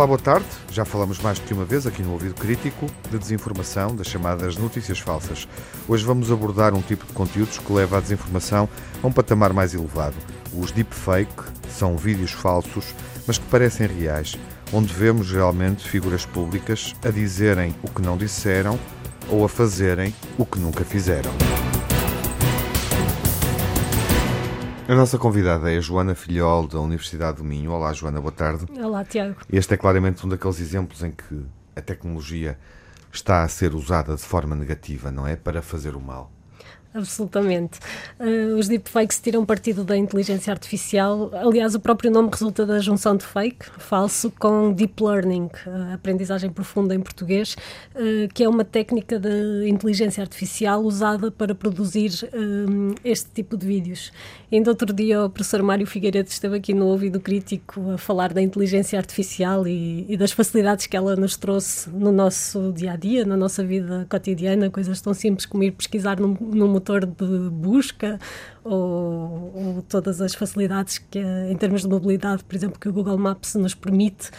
Olá, boa tarde. Já falamos mais do que uma vez aqui no Ouvido Crítico de desinformação, das chamadas notícias falsas. Hoje vamos abordar um tipo de conteúdos que leva a desinformação a um patamar mais elevado. Os deepfake são vídeos falsos, mas que parecem reais, onde vemos geralmente figuras públicas a dizerem o que não disseram ou a fazerem o que nunca fizeram. A nossa convidada é a Joana Filhol, da Universidade do Minho. Olá, Joana, boa tarde. Olá, Tiago. Este é claramente um daqueles exemplos em que a tecnologia está a ser usada de forma negativa, não é? Para fazer o mal. Absolutamente. Uh, os deepfakes tiram partido da inteligência artificial. Aliás, o próprio nome resulta da junção de fake, falso, com deep learning, uh, aprendizagem profunda em português, uh, que é uma técnica de inteligência artificial usada para produzir este tipo de vídeos. Ainda outro dia o professor Mário Figueiredo esteve aqui no Ouvido Crítico a falar da inteligência artificial e, e das facilidades que ela nos trouxe no nosso dia a dia, na nossa vida cotidiana, coisas tão simples como ir pesquisar num, num motor de busca ou, ou, todas as facilidades que, em termos de mobilidade, por exemplo, que o Google Maps nos permite.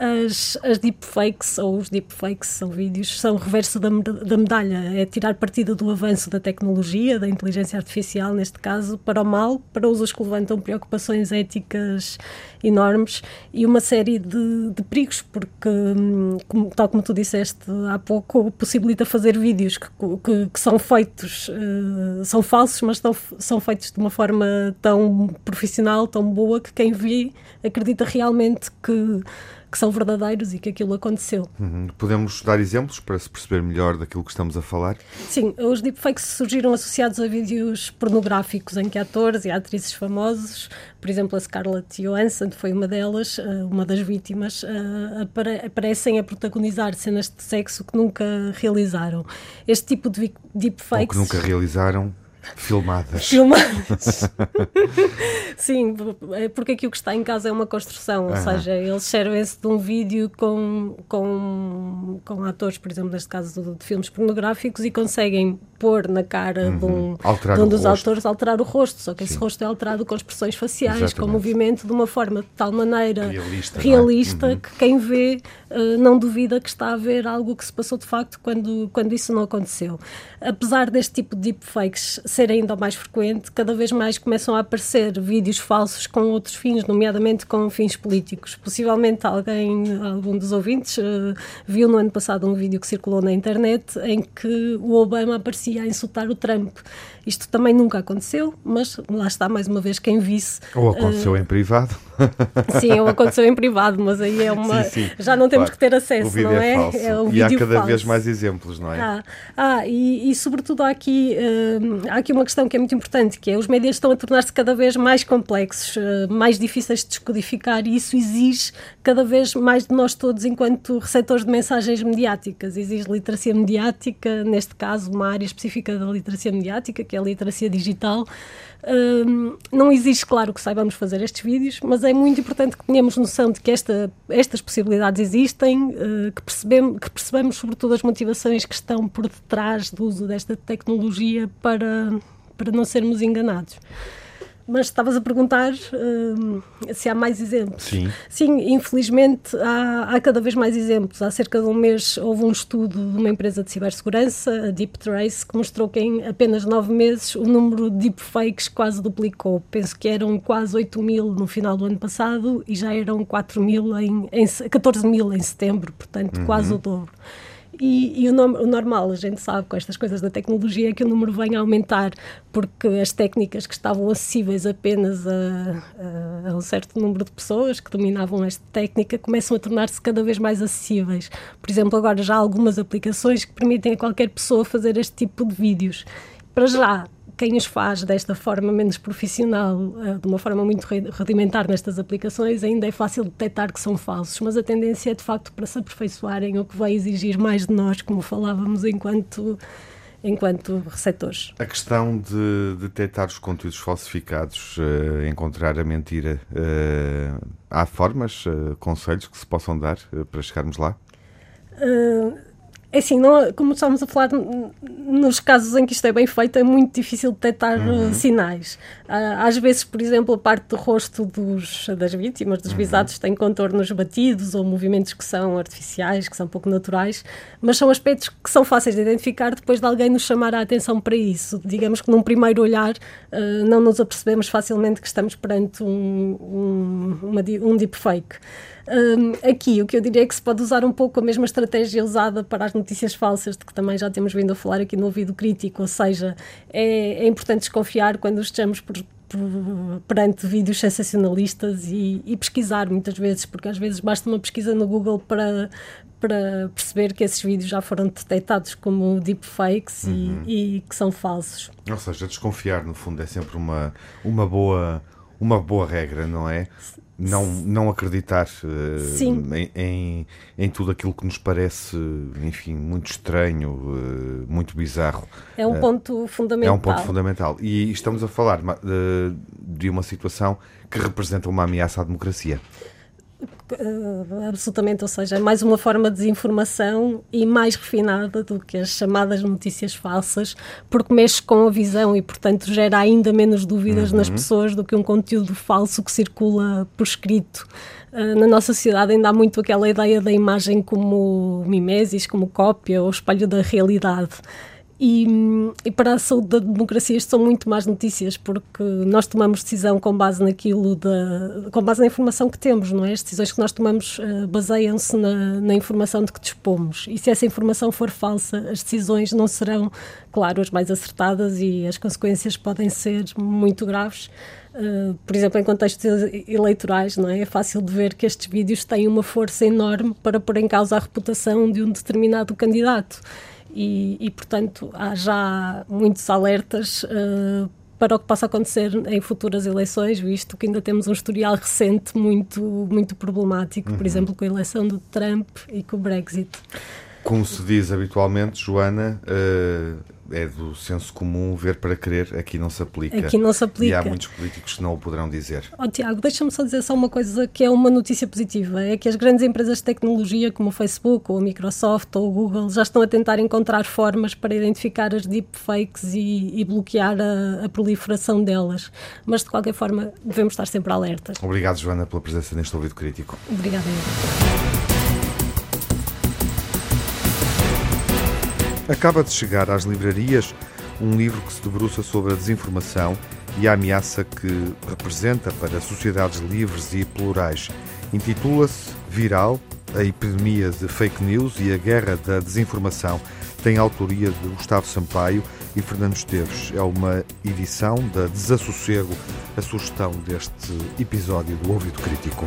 As, as deepfakes, ou os deepfakes são vídeos, são o reverso da, da medalha. É tirar partido do avanço da tecnologia, da inteligência artificial, neste caso, para o mal, para usos que levantam preocupações éticas enormes e uma série de, de perigos, porque, hum, como, tal como tu disseste há pouco, possibilita fazer vídeos que, que, que são feitos, uh, são falsos, mas tão, são feitos de uma forma tão profissional, tão boa, que quem vê acredita realmente que que são verdadeiros e que aquilo aconteceu. Uhum. Podemos dar exemplos para se perceber melhor daquilo que estamos a falar? Sim, os deepfakes surgiram associados a vídeos pornográficos em que atores e atrizes famosos, por exemplo, a Scarlett Johansson foi uma delas, eh, uma das vítimas, eh, aparecem a protagonizar cenas de sexo que nunca realizaram. Este tipo de deepfakes... Ou que nunca realizaram Filmadas. Filmadas. Sim, é porque aqui o que está em casa é uma construção, ou seja, eles servem-se de um vídeo com, com, com atores, por exemplo, neste caso de, filmes pornográficos, e conseguem pôr na cara uhum. de um, de um dos autores alterar o rosto, só que Sim. esse rosto é alterado com expressões faciais, Exatamente. com movimento, de uma forma de tal maneira realista, realista é? uhum. que quem vê uh, não duvida que está a ver algo que se passou de facto quando, quando isso não aconteceu. Apesar deste tipo de deepfakes ser ainda mais frequente, cada vez mais começam a aparecer vídeos falsos com outros fins, nomeadamente com fins políticos. Possivelmente alguém, algum dos ouvintes, uh, viu no ano passado um vídeo que circulou na internet em que o Obama aparecia a insultar o Trump. Isto também nunca aconteceu, mas lá está mais uma vez quem visse. Ou aconteceu uh, em privado. Sim, ou aconteceu em privado, mas aí é uma. Sim, sim. Já não temos claro. que ter acesso, não é? é, é e há cada falso. vez mais exemplos, não é? Ah, ah e, e sobretudo há aqui, uh, há aqui uma questão que é muito importante, que é os médias estão a tornar-se cada vez mais complexos, uh, mais difíceis de descodificar, e isso exige cada vez mais de nós todos enquanto receptores de mensagens mediáticas. Exige literacia mediática, neste caso, uma área específica da literacia mediática, que é a literacia digital. Um, não existe, claro, que saibamos fazer estes vídeos, mas é muito importante que tenhamos noção de que esta, estas possibilidades existem, uh, que, percebemos, que percebemos, sobretudo, as motivações que estão por detrás do uso desta tecnologia para, para não sermos enganados. Mas estavas a perguntar uh, se há mais exemplos. Sim. Sim, infelizmente há, há, cada vez mais exemplos. Há cerca de um mês houve um estudo de uma empresa de cibersegurança, a Deep Trace, que mostrou que em apenas nove meses o número de deepfakes quase duplicou. Penso que eram quase 8 mil no final do ano passado e já eram 4 mil em, em 14 mil em setembro, portanto uhum. quase o dobro. E, e o, o, normal, a gente sabe com estas coisas da tecnologia, é que o número vem a aumentar, porque as técnicas que estavam acessíveis apenas a, a, a um certo número de pessoas que dominavam esta técnica começam a tornar-se cada vez mais acessíveis. Por exemplo, agora já há algumas aplicações que permitem a qualquer pessoa fazer este tipo de vídeos. Para já, quem os faz desta forma menos profissional, eh, de uma forma muito rudimentar nestas aplicações, ainda é fácil detectar que são falsos, mas a tendência é de facto para se aperfeiçoarem, o que vai exigir mais de nós, como falávamos, enquanto enquanto receptores. A questão de detectar os conteúdos falsificados, uh, encontrar a mentira, uh, há formas, uh, conselhos que se possam dar para chegarmos lá? É assim, não, como estamos a falar, nos casos em que isto é bem feito, é muito difícil detectar uhum. sinais. Às vezes, por exemplo, a parte do rosto dos, das vítimas, dos uhum. visados, tem contornos batidos ou movimentos que são artificiais, que são pouco naturais, mas são aspectos que são fáceis de identificar depois de alguém nos chamar a atenção para isso. Digamos que num primeiro olhar uh, não nos apercebemos facilmente que estamos perante um, um, uma, um deepfake. Um, aqui, o que eu diria é que se pode usar um pouco a mesma estratégia usada para as notícias falsas, de que também já temos vindo a falar aqui no ouvido crítico, ou seja, é, é importante desconfiar quando estejamos por, perante vídeos sensacionalistas e, e, pesquisar muitas vezes, porque às vezes basta uma pesquisa no Google para, para perceber que esses vídeos já foram detectados como deepfakes uhum. e, e que são falsos. Ou seja, desconfiar, no fundo, é sempre uma, uma boa uma boa regra, não é? Não, não acreditar uh, em, em, em, tudo aquilo que nos parece, enfim, muito estranho, uh, muito bizarro. É um uh, ponto fundamental. É um ponto fundamental. E estamos a falar de uma situação que representa uma ameaça à democracia. Uh, absolutamente, ou seja, é mais uma forma de desinformação e mais refinada do que as chamadas notícias falsas, porque mexe com a visão e, portanto, gera ainda menos dúvidas uhum. nas pessoas do que um conteúdo falso que circula por escrito. Uh, na nossa sociedade ainda há muito aquela ideia da imagem como mimesis, como cópia ou espelho da realidade. E, e, para a saúde da democracia isto são muito mais notícias, porque nós tomamos decisão com base naquilo, da, com base na informação que temos, não é? As decisões que nós tomamos uh, baseiam-se na, na, informação de que dispomos. E se essa informação for falsa, as decisões não serão, claro, as mais acertadas e as consequências podem ser muito graves. Uh, por exemplo, em contextos eleitorais, não é? É fácil de ver que estes vídeos têm uma força enorme para pôr em causa a reputação de um determinado candidato e, e portanto, há já muitos alertas uh, para o que possa acontecer em futuras eleições, visto que ainda temos um historial recente muito, muito problemático, uhum. por exemplo, com a eleição do Trump e com o Brexit. Como se diz habitualmente, Joana, uh, é do senso comum ver para querer, aqui não se aplica. Aqui não se aplica. E há muitos políticos que não o poderão dizer. Oh, Tiago, deixa-me só dizer só uma coisa que é uma notícia positiva: é que as grandes empresas de tecnologia, como o Facebook, ou a Microsoft, ou o Google, já estão a tentar encontrar formas para identificar as deepfakes e, e bloquear a, a proliferação delas. Mas, de qualquer forma, devemos estar sempre alertas. Obrigado, Joana, pela presença neste ouvido crítico. Obrigada. Acaba de chegar às livrarias um livro que se debruça sobre a desinformação e a ameaça que representa para sociedades livres e plurais. Intitula-se Viral, a epidemia de fake news e a guerra da desinformação. Tem autoria de Gustavo Sampaio e Fernando Esteves. É uma edição da Desassossego, a sugestão deste episódio do Ouvido Crítico.